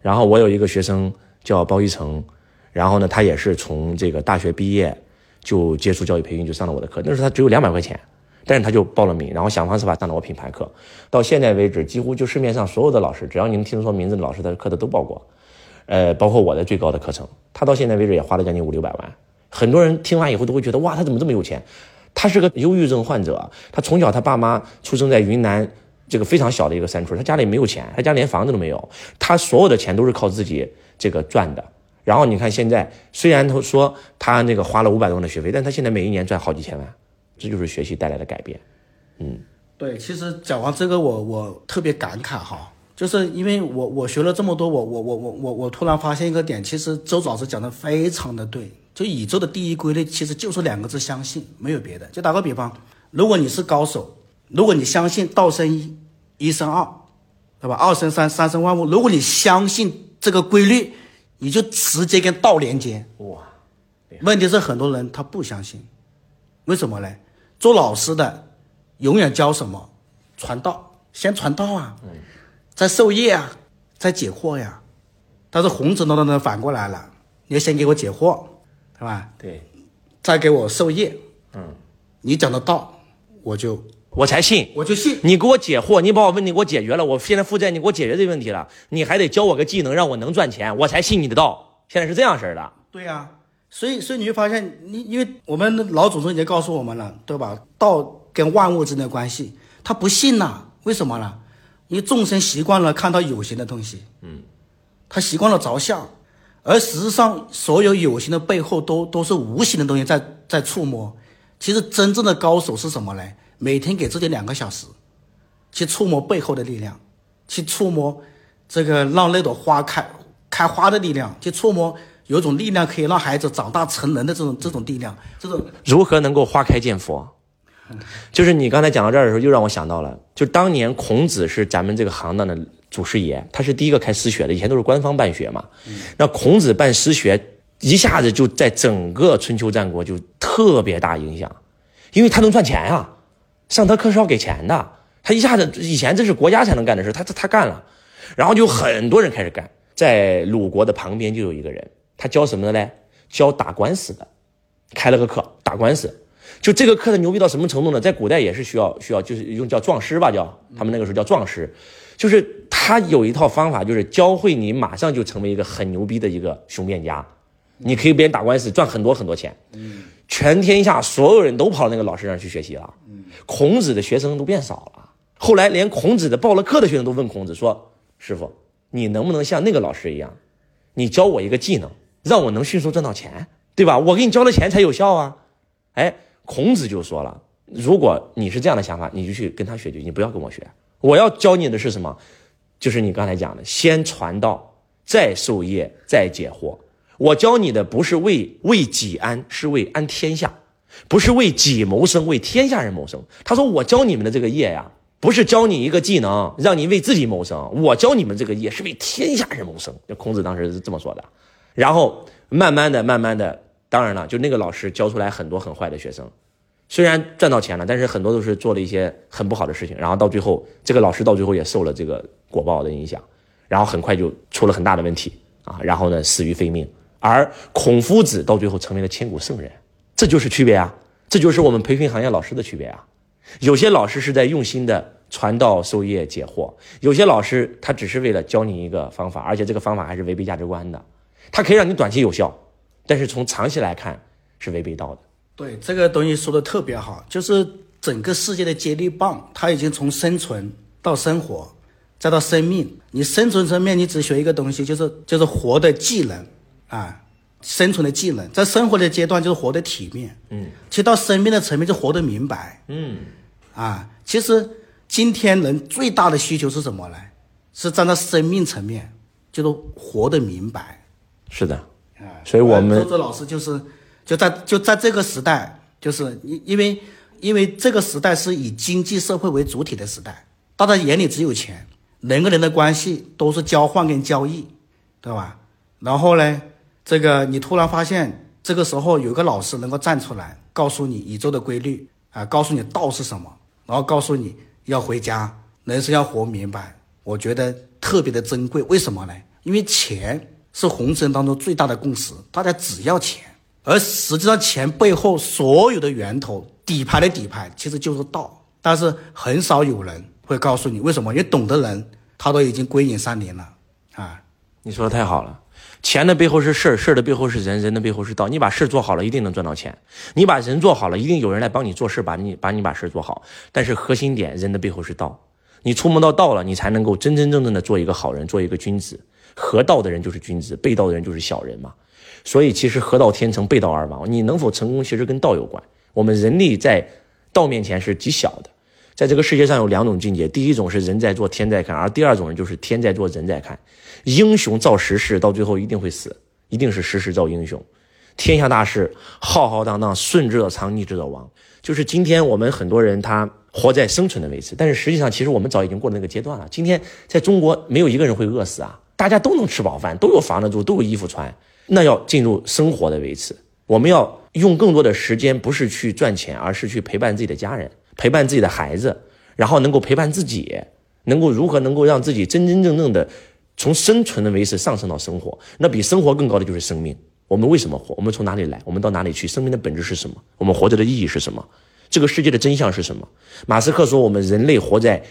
然后我有一个学生叫包一成，然后呢，他也是从这个大学毕业就接触教育培训，就上了我的课。那时候他只有两百块钱，但是他就报了名，然后想方设法上了我品牌课。到现在为止，几乎就市面上所有的老师，只要你能听说名字的老师，他的课他都报过。呃，包括我的最高的课程，他到现在为止也花了将近五六百万。很多人听完以后都会觉得，哇，他怎么这么有钱？他是个忧郁症患者，他从小他爸妈出生在云南这个非常小的一个山村，他家里没有钱，他家连房子都没有，他所有的钱都是靠自己这个赚的。然后你看现在，虽然他说他那个花了五百多万的学费，但他现在每一年赚好几千万，这就是学习带来的改变。嗯，对，其实讲完这个，我我特别感慨哈，就是因为我我学了这么多，我我我我我我突然发现一个点，其实周老师讲的非常的对。就宇宙的第一规律，其实就是两个字：相信，没有别的。就打个比方，如果你是高手，如果你相信道生一，一生二，对吧？二生三，三生万物。如果你相信这个规律，你就直接跟道连接。哇！问题是很多人他不相信，为什么呢？做老师的永远教什么？传道，先传道啊，再授业啊，再解惑呀。但是孔子呢呢反过来了，你要先给我解惑。对吧？对，再给我授业，嗯，你讲的道，我就我才信，我就信。你给我解惑，你把我问题给我解决了，我现在负债，你给我解决这个问题了，你还得教我个技能，让我能赚钱，我才信你的道。现在是这样式儿的。对呀，所以所以你会发现，你因为我们老祖宗已经告诉我们了，对吧？道跟万物之间的关系，他不信呐？为什么呢？因为众生习惯了看到有形的东西，嗯，他习惯了着相。而实质上，所有有形的背后都都是无形的东西在在触摸。其实真正的高手是什么呢？每天给自己两个小时，去触摸背后的力量，去触摸这个让那朵花开开花的力量，去触摸有一种力量可以让孩子长大成人的这种这种力量。这种如何能够花开见佛？就是你刚才讲到这儿的时候，又让我想到了，就当年孔子是咱们这个行当的。祖师爷，他是第一个开私学的，以前都是官方办学嘛。那孔子办私学，一下子就在整个春秋战国就特别大影响，因为他能赚钱呀，上他课是要给钱的。他一下子以前这是国家才能干的事，他他他干了，然后就很多人开始干。在鲁国的旁边就有一个人，他教什么的嘞？教打官司的，开了个课打官司。就这个课的牛逼到什么程度呢？在古代也是需要需要，就是用叫壮师吧，叫他们那个时候叫壮师。就是他有一套方法，就是教会你马上就成为一个很牛逼的一个雄辩家，你可以别人打官司赚很多很多钱。全天下所有人都跑那个老师那儿去学习了。孔子的学生都变少了。后来连孔子的报了课的学生都问孔子说：“师傅，你能不能像那个老师一样，你教我一个技能，让我能迅速赚到钱，对吧？我给你交了钱才有效啊。”哎，孔子就说了：“如果你是这样的想法，你就去跟他学就，你不要跟我学。”我要教你的是什么？就是你刚才讲的，先传道，再授业，再解惑。我教你的不是为为己安，是为安天下，不是为己谋生，为天下人谋生。他说我教你们的这个业呀，不是教你一个技能，让你为自己谋生。我教你们这个业是为天下人谋生。孔子当时是这么说的。然后慢慢的、慢慢的，当然了，就那个老师教出来很多很坏的学生。虽然赚到钱了，但是很多都是做了一些很不好的事情，然后到最后，这个老师到最后也受了这个果报的影响，然后很快就出了很大的问题啊，然后呢死于非命。而孔夫子到最后成为了千古圣人，这就是区别啊，这就是我们培训行业老师的区别啊。有些老师是在用心的传道授业解惑，有些老师他只是为了教你一个方法，而且这个方法还是违背价值观的，他可以让你短期有效，但是从长期来看是违背道的。对这个东西说的特别好，就是整个世界的接力棒，它已经从生存到生活，再到生命。你生存层面，你只学一个东西，就是就是活的技能啊，生存的技能。在生活的阶段，就是活得体面。嗯，其实到生命的层面，就活得明白。嗯，啊，其实今天人最大的需求是什么呢？是站在生命层面，就是活得明白。是的，啊，所以我们周周老师就是。就在就在这个时代，就是因因为因为这个时代是以经济社会为主体的时代，大家眼里只有钱，人跟人的关系都是交换跟交易，对吧？然后呢，这个你突然发现，这个时候有个老师能够站出来，告诉你宇宙的规律啊，告诉你道是什么，然后告诉你要回家，人生要活明白，我觉得特别的珍贵。为什么呢？因为钱是红尘当中最大的共识，大家只要钱，而实际上钱背后所有的源头、底牌的底牌其实就是道，但是很少有人会告诉你为什么，因为懂的人他都已经归隐山林了啊。你说的太好了，钱的背后是事儿，事儿的背后是人，人的背后是道。你把事做好了，一定能赚到钱；你把人做好了，一定有人来帮你做事，把你把你把事做好。但是核心点，人的背后是道。你触摸到道了，你才能够真真正正的做一个好人，做一个君子。合道的人就是君子，背道的人就是小人嘛。所以其实合道天成，背道而亡。你能否成功，其实跟道有关。我们人力在道面前是极小的。在这个世界上有两种境界，第一种是人在做天在看，而第二种人就是天在做人在看。英雄造时势，到最后一定会死，一定是时势造英雄。天下大事浩浩荡荡，顺之者昌，逆之者亡。就是今天我们很多人他活在生存的位置，但是实际上其实我们早已经过了那个阶段了。今天在中国没有一个人会饿死啊，大家都能吃饱饭，都有房子住，都有衣服穿。那要进入生活的维持，我们要用更多的时间，不是去赚钱，而是去陪伴自己的家人，陪伴自己的孩子，然后能够陪伴自己，能够如何能够让自己真真正正的从生存的维持上升到生活。那比生活更高的就是生命。我们为什么活？我们从哪里来？我们到哪里去？生命的本质是什么？我们活着的意义是什么？这个世界的真相是什么？马斯克说，我们人类活在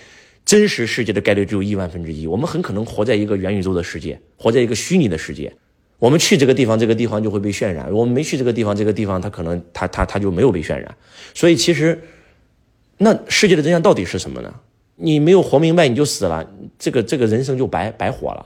真实世界的概率只有亿万分之一，我们很可能活在一个元宇宙的世界，活在一个虚拟的世界。我们去这个地方，这个地方就会被渲染；我们没去这个地方，这个地方它可能它它它就没有被渲染。所以其实，那世界的真相到底是什么呢？你没有活明白，你就死了，这个这个人生就白白活了。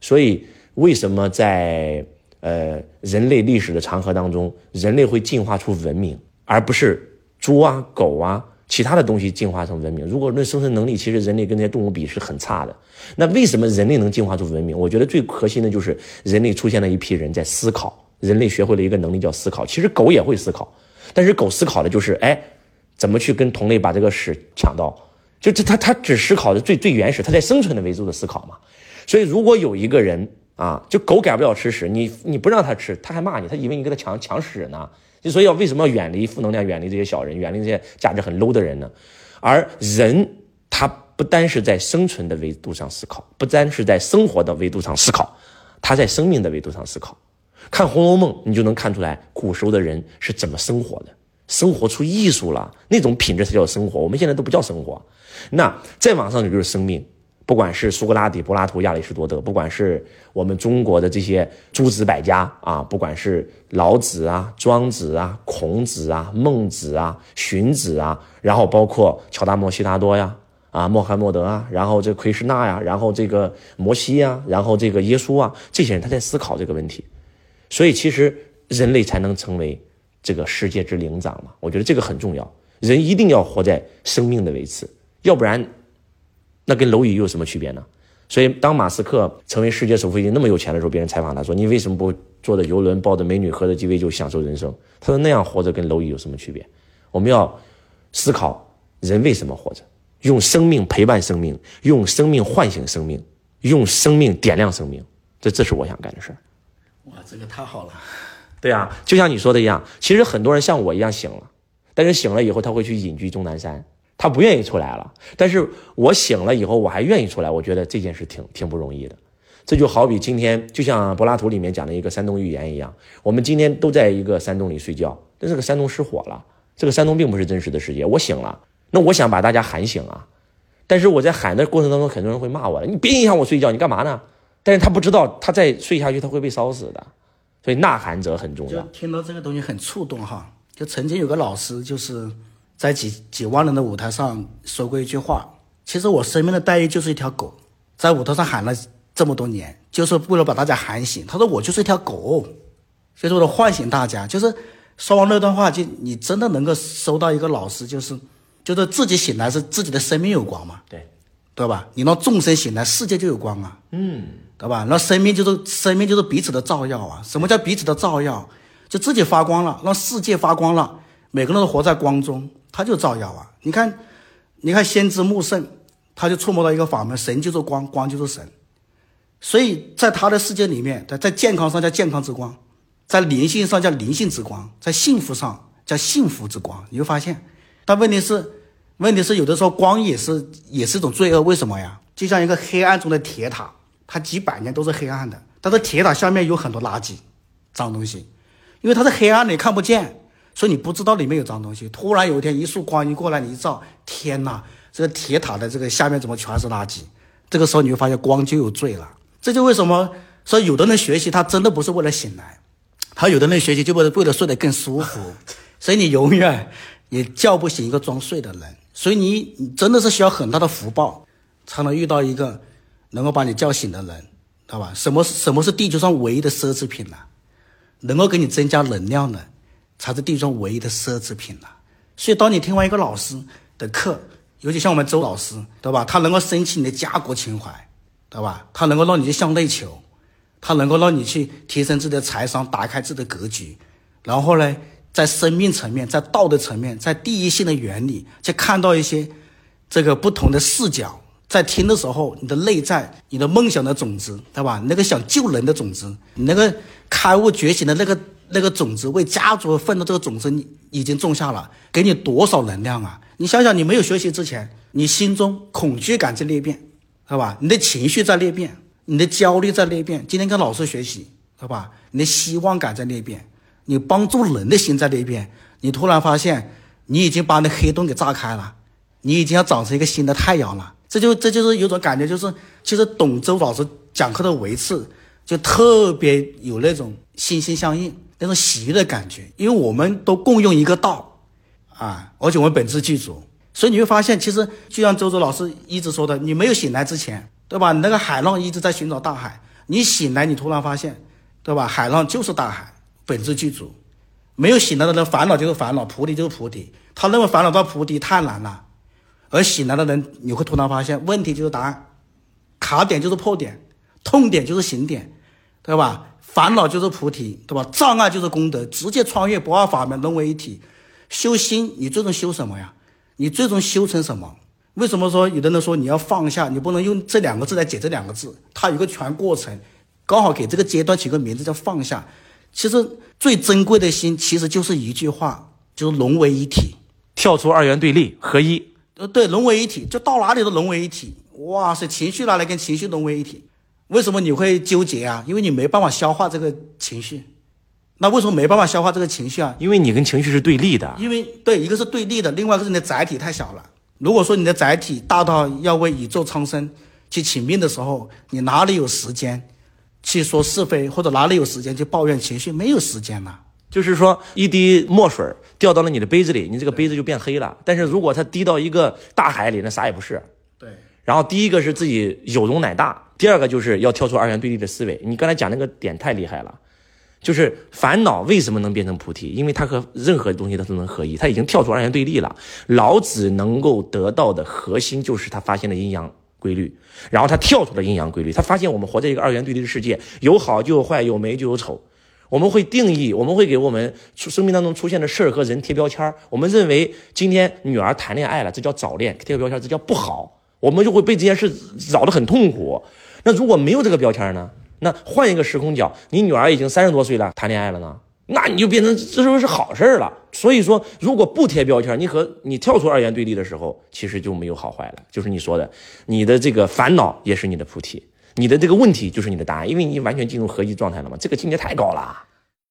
所以为什么在？呃，人类历史的长河当中，人类会进化出文明，而不是猪啊、狗啊其他的东西进化成文明。如果论生存能力，其实人类跟这些动物比是很差的。那为什么人类能进化出文明？我觉得最核心的就是人类出现了一批人在思考，人类学会了一个能力叫思考。其实狗也会思考，但是狗思考的就是哎，怎么去跟同类把这个屎抢到？就这，他他只思考的最最原始，他在生存的维度的思考嘛。所以如果有一个人。啊，就狗改不了吃屎，你你不让它吃，它还骂你，它以为你给它抢抢屎呢。就所以要为什么要远离负能量，远离这些小人，远离这些价值很 low 的人呢？而人他不单是在生存的维度上思考，不单是在生活的维度上思考，他在生命的维度上思考。看《红楼梦》，你就能看出来古时候的人是怎么生活的，生活出艺术了，那种品质才叫生活。我们现在都不叫生活。那再往上就是生命。不管是苏格拉底、柏拉图、亚里士多德，不管是我们中国的这些诸子百家啊，不管是老子啊、庄子啊、孔子啊、孟子啊、荀子啊，然后包括乔达摩悉达多呀、啊穆罕默德啊，然后这奎师那呀，然后这个摩西呀，然后这个耶稣啊，这些人他在思考这个问题，所以其实人类才能成为这个世界之灵长嘛。我觉得这个很重要，人一定要活在生命的维持，要不然。那跟蝼蚁又有什么区别呢？所以，当马斯克成为世界首富、已经那么有钱的时候，别人采访他说：“你为什么不坐着游轮、抱着美女、喝着鸡尾酒享受人生？”他说：“那样活着跟蝼蚁有什么区别？我们要思考人为什么活着，用生命陪伴生命，用生命唤醒生命，用生命点亮生命。这，这是我想干的事儿。”哇，这个太好了！对啊，就像你说的一样，其实很多人像我一样醒了，但是醒了以后他会去隐居终南山。他不愿意出来了，但是我醒了以后，我还愿意出来。我觉得这件事挺挺不容易的。这就好比今天，就像柏拉图里面讲的一个山洞寓言一样，我们今天都在一个山洞里睡觉，但这个山洞失火了，这个山洞并不是真实的世界。我醒了，那我想把大家喊醒啊，但是我在喊的过程当中，很多人会骂我了，你别影响我睡觉，你干嘛呢？但是他不知道，他再睡下去他会被烧死的，所以呐喊者很重要。听到这个东西很触动哈，就曾经有个老师就是。在几几万人的舞台上说过一句话，其实我生命的代义就是一条狗，在舞台上喊了这么多年，就是为了把大家喊醒。他说我就是一条狗，所以说我唤醒大家。就是说完那段话，就你真的能够收到一个老师，就是就是自己醒来是自己的生命有光嘛？对，对吧？你让众生醒来，世界就有光啊。嗯，对吧？那生命就是生命就是彼此的照耀啊。什么叫彼此的照耀？就自己发光了，让世界发光了，每个人都活在光中。他就照耀啊！你看，你看先知穆圣，他就触摸到一个法门，神就是光，光就是神。所以在他的世界里面，在在健康上叫健康之光，在灵性上叫灵性之光，在幸福上叫幸福之光。你会发现，但问题是，问题是有的时候光也是也是一种罪恶。为什么呀？就像一个黑暗中的铁塔，它几百年都是黑暗的，但是铁塔下面有很多垃圾、脏东西，因为它是黑暗的，你看不见，所以你不知道里面有脏东西。突然有一天一束光一过来，你一照，天哪，这个铁塔的这个下面怎么全是垃圾？这个时候你会发现光就有罪了。这就为什么说有的人学习他真的不是为了醒来，他有的人学习就为了为了睡得更舒服，所以你永远也叫不醒一个装睡的人。所以你你真的是需要很大的福报，才能遇到一个能够把你叫醒的人，知道吧？什么什么是地球上唯一的奢侈品呢？能够给你增加能量的，才是地球上唯一的奢侈品了。所以，当你听完一个老师的课，尤其像我们周老师，对吧？他能够升起你的家国情怀，对吧？他能够让你去向内求，他能够让你去提升自己的财商，打开自己的格局，然后呢？在生命层面，在道德层面，在第一性的原理，去看到一些这个不同的视角，在听的时候，你的内在，你的梦想的种子，对吧？那个想救人的种子，你那个开悟觉醒的那个那个种子，为家族奋斗这个种子，你已经种下了，给你多少能量啊？你想想，你没有学习之前，你心中恐惧感在裂变，是吧？你的情绪在裂变，你的焦虑在裂变。今天跟老师学习，对吧？你的希望感在裂变。你帮助人的心在裂变，你突然发现，你已经把那黑洞给炸开了，你已经要长成一个新的太阳了。这就这就是有种感觉，就是其实懂周老师讲课的维次，就特别有那种心心相印、那种喜悦的感觉。因为我们都共用一个道，啊，而且我们本质具足，所以你会发现，其实就像周周老师一直说的，你没有醒来之前，对吧？你那个海浪一直在寻找大海，你醒来，你突然发现，对吧？海浪就是大海。本质具足，没有醒来的人烦恼就是烦恼，菩提就是菩提。他认为烦恼到菩提太难了，而醒来的人，你会突然发现问题就是答案，卡点就是破点，痛点就是醒点，对吧？烦恼就是菩提，对吧？障碍就是功德，直接穿越不二法门，融为一体。修心，你最终修什么呀？你最终修成什么？为什么说有的人说你要放下？你不能用这两个字来解这两个字，它有个全过程，刚好给这个阶段起个名字叫放下。其实最珍贵的心，其实就是一句话，就是融为一体，跳出二元对立，合一。呃，对，融为一体，就到哪里都融为一体。哇塞，情绪拿来跟情绪融为一体，为什么你会纠结啊？因为你没办法消化这个情绪。那为什么没办法消化这个情绪啊？因为你跟情绪是对立的。因为对，一个是对立的，另外一个是你的载体太小了。如果说你的载体大到要为宇宙苍生去请命的时候，你哪里有时间？去说是非，或者哪里有时间去抱怨情绪，没有时间呐。就是说，一滴墨水掉到了你的杯子里，你这个杯子就变黑了。但是如果它滴到一个大海里，那啥也不是。对。然后第一个是自己有容乃大，第二个就是要跳出二元对立的思维。你刚才讲那个点太厉害了，就是烦恼为什么能变成菩提？因为它和任何东西它都能合一，它已经跳出二元对立了。老子能够得到的核心就是他发现了阴阳。规律，然后他跳出了阴阳规律，他发现我们活在一个二元对立的世界，有好就有坏，有美就有丑。我们会定义，我们会给我们出生命当中出现的事儿和人贴标签儿我们认为今天女儿谈恋爱了，这叫早恋，贴个标签，这叫不好。我们就会被这件事扰得很痛苦。那如果没有这个标签呢？那换一个时空角，你女儿已经三十多岁了，谈恋爱了呢？那你就变成这时候是好事了。所以说，如果不贴标签，你和你跳出二元对立的时候，其实就没有好坏了。就是你说的，你的这个烦恼也是你的菩提，你的这个问题就是你的答案，因为你完全进入合一状态了嘛。这个境界太高了。